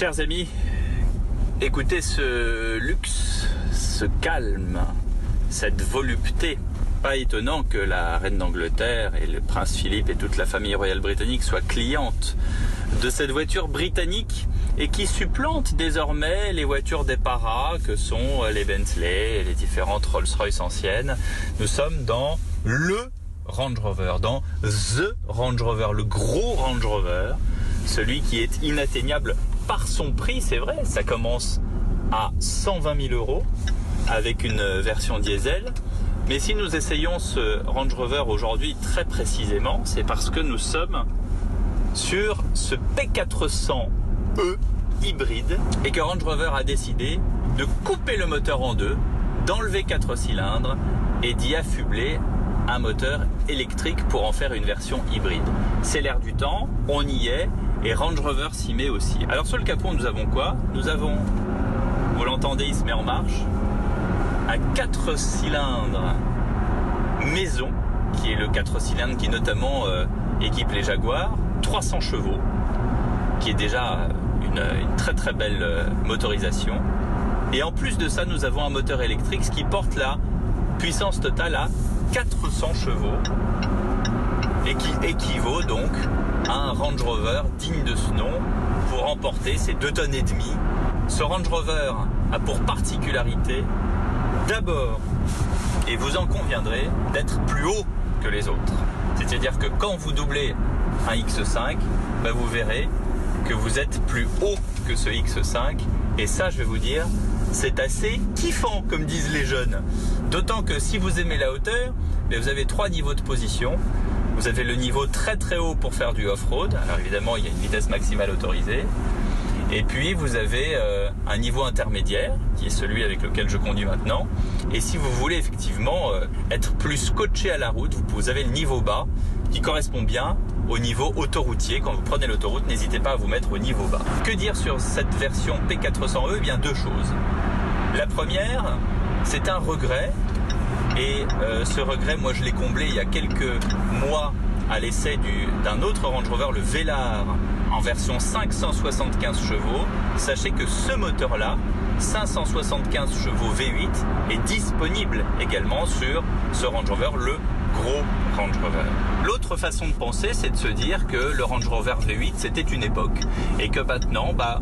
Chers amis, écoutez ce luxe, ce calme, cette volupté. Pas étonnant que la reine d'Angleterre et le prince Philippe et toute la famille royale britannique soient clientes de cette voiture britannique et qui supplante désormais les voitures des paras que sont les Bentley et les différentes Rolls-Royce anciennes. Nous sommes dans le Range Rover, dans The Range Rover, le gros Range Rover, celui qui est inatteignable par son prix, c'est vrai, ça commence à 120 000 euros avec une version diesel. Mais si nous essayons ce Range Rover aujourd'hui très précisément, c'est parce que nous sommes sur ce P400E hybride et que Range Rover a décidé de couper le moteur en deux, d'enlever 4 cylindres et d'y affubler un moteur électrique pour en faire une version hybride. C'est l'air du temps, on y est et Range Rover s'y met aussi. Alors sur le capot, nous avons quoi? Nous avons, vous l'entendez, il se met en marche, un 4 cylindres maison, qui est le 4 cylindres qui notamment euh, équipe les Jaguars, 300 chevaux, qui est déjà une, très très belle euh, motorisation. Et en plus de ça, nous avons un moteur électrique, ce qui porte la puissance totale à 400 chevaux et qui équivaut donc un Range Rover digne de ce nom pour emporter ces 2 tonnes et demie. Ce Range Rover a pour particularité d'abord, et vous en conviendrez, d'être plus haut que les autres. C'est-à-dire que quand vous doublez un X5, ben vous verrez que vous êtes plus haut que ce X5. Et ça, je vais vous dire, c'est assez kiffant, comme disent les jeunes. D'autant que si vous aimez la hauteur, vous avez trois niveaux de position. Vous avez le niveau très très haut pour faire du off-road. Alors évidemment, il y a une vitesse maximale autorisée. Et puis vous avez euh, un niveau intermédiaire, qui est celui avec lequel je conduis maintenant. Et si vous voulez effectivement euh, être plus scotché à la route, vous, avez le niveau bas, qui correspond bien au niveau autoroutier. Quand vous prenez l'autoroute, n'hésitez pas à vous mettre au niveau bas. Que dire sur cette version P400E Eh bien deux choses. La première, c'est un regret. Euh, ce regret, moi je l'ai comblé il y a quelques mois à l'essai d'un autre Range Rover, le Velar, en version 575 chevaux. Sachez que ce moteur-là, 575 chevaux V8, est disponible également sur ce Range Rover, le gros Range Rover. L'autre façon de penser, c'est de se dire que le Range Rover V8, c'était une époque. Et que maintenant, bah,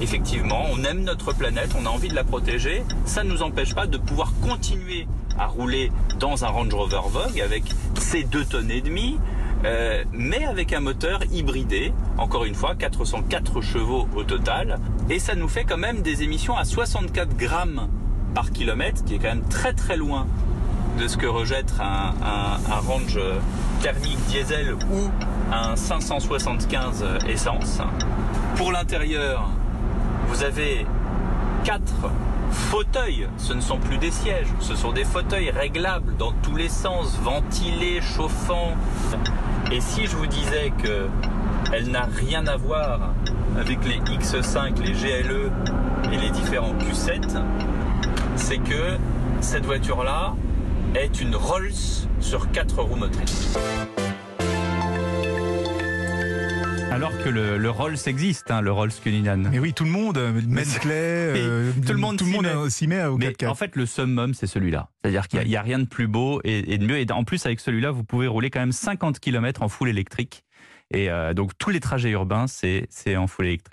effectivement, on aime notre planète, on a envie de la protéger. Ça ne nous empêche pas de pouvoir continuer à rouler dans un Range Rover Vogue avec ses 2 tonnes et demie, euh, mais avec un moteur hybridé, encore une fois 404 chevaux au total, et ça nous fait quand même des émissions à 64 grammes par kilomètre, qui est quand même très très loin de ce que rejette un, un, range thermique diesel ou un 575 essence. Pour l'intérieur, vous avez 4 fauteuils, ce ne sont plus des sièges, ce sont des fauteuils réglables dans tous les sens, ventilés, chauffants. Et si je vous disais que elle n'a rien à voir avec les X5, les GLE et les différents Q7, c'est que cette voiture-là est une Rolls sur 4 roues motrices. Alors que le, le Rolls existe, hein, le Rolls Cullinan. Mais oui, tout le monde, euh, tout le monde tout le monde s'y met. s'y met au Mais 4x4. en fait, le summum, c'est celui-là. C'est-à-dire qu'il n'y a, rien de plus beau et, et de mieux. Et en plus, avec celui-là, vous pouvez rouler quand même 50 km en full électrique. Et euh, donc, tous les trajets urbains, c'est c'est en full électrique.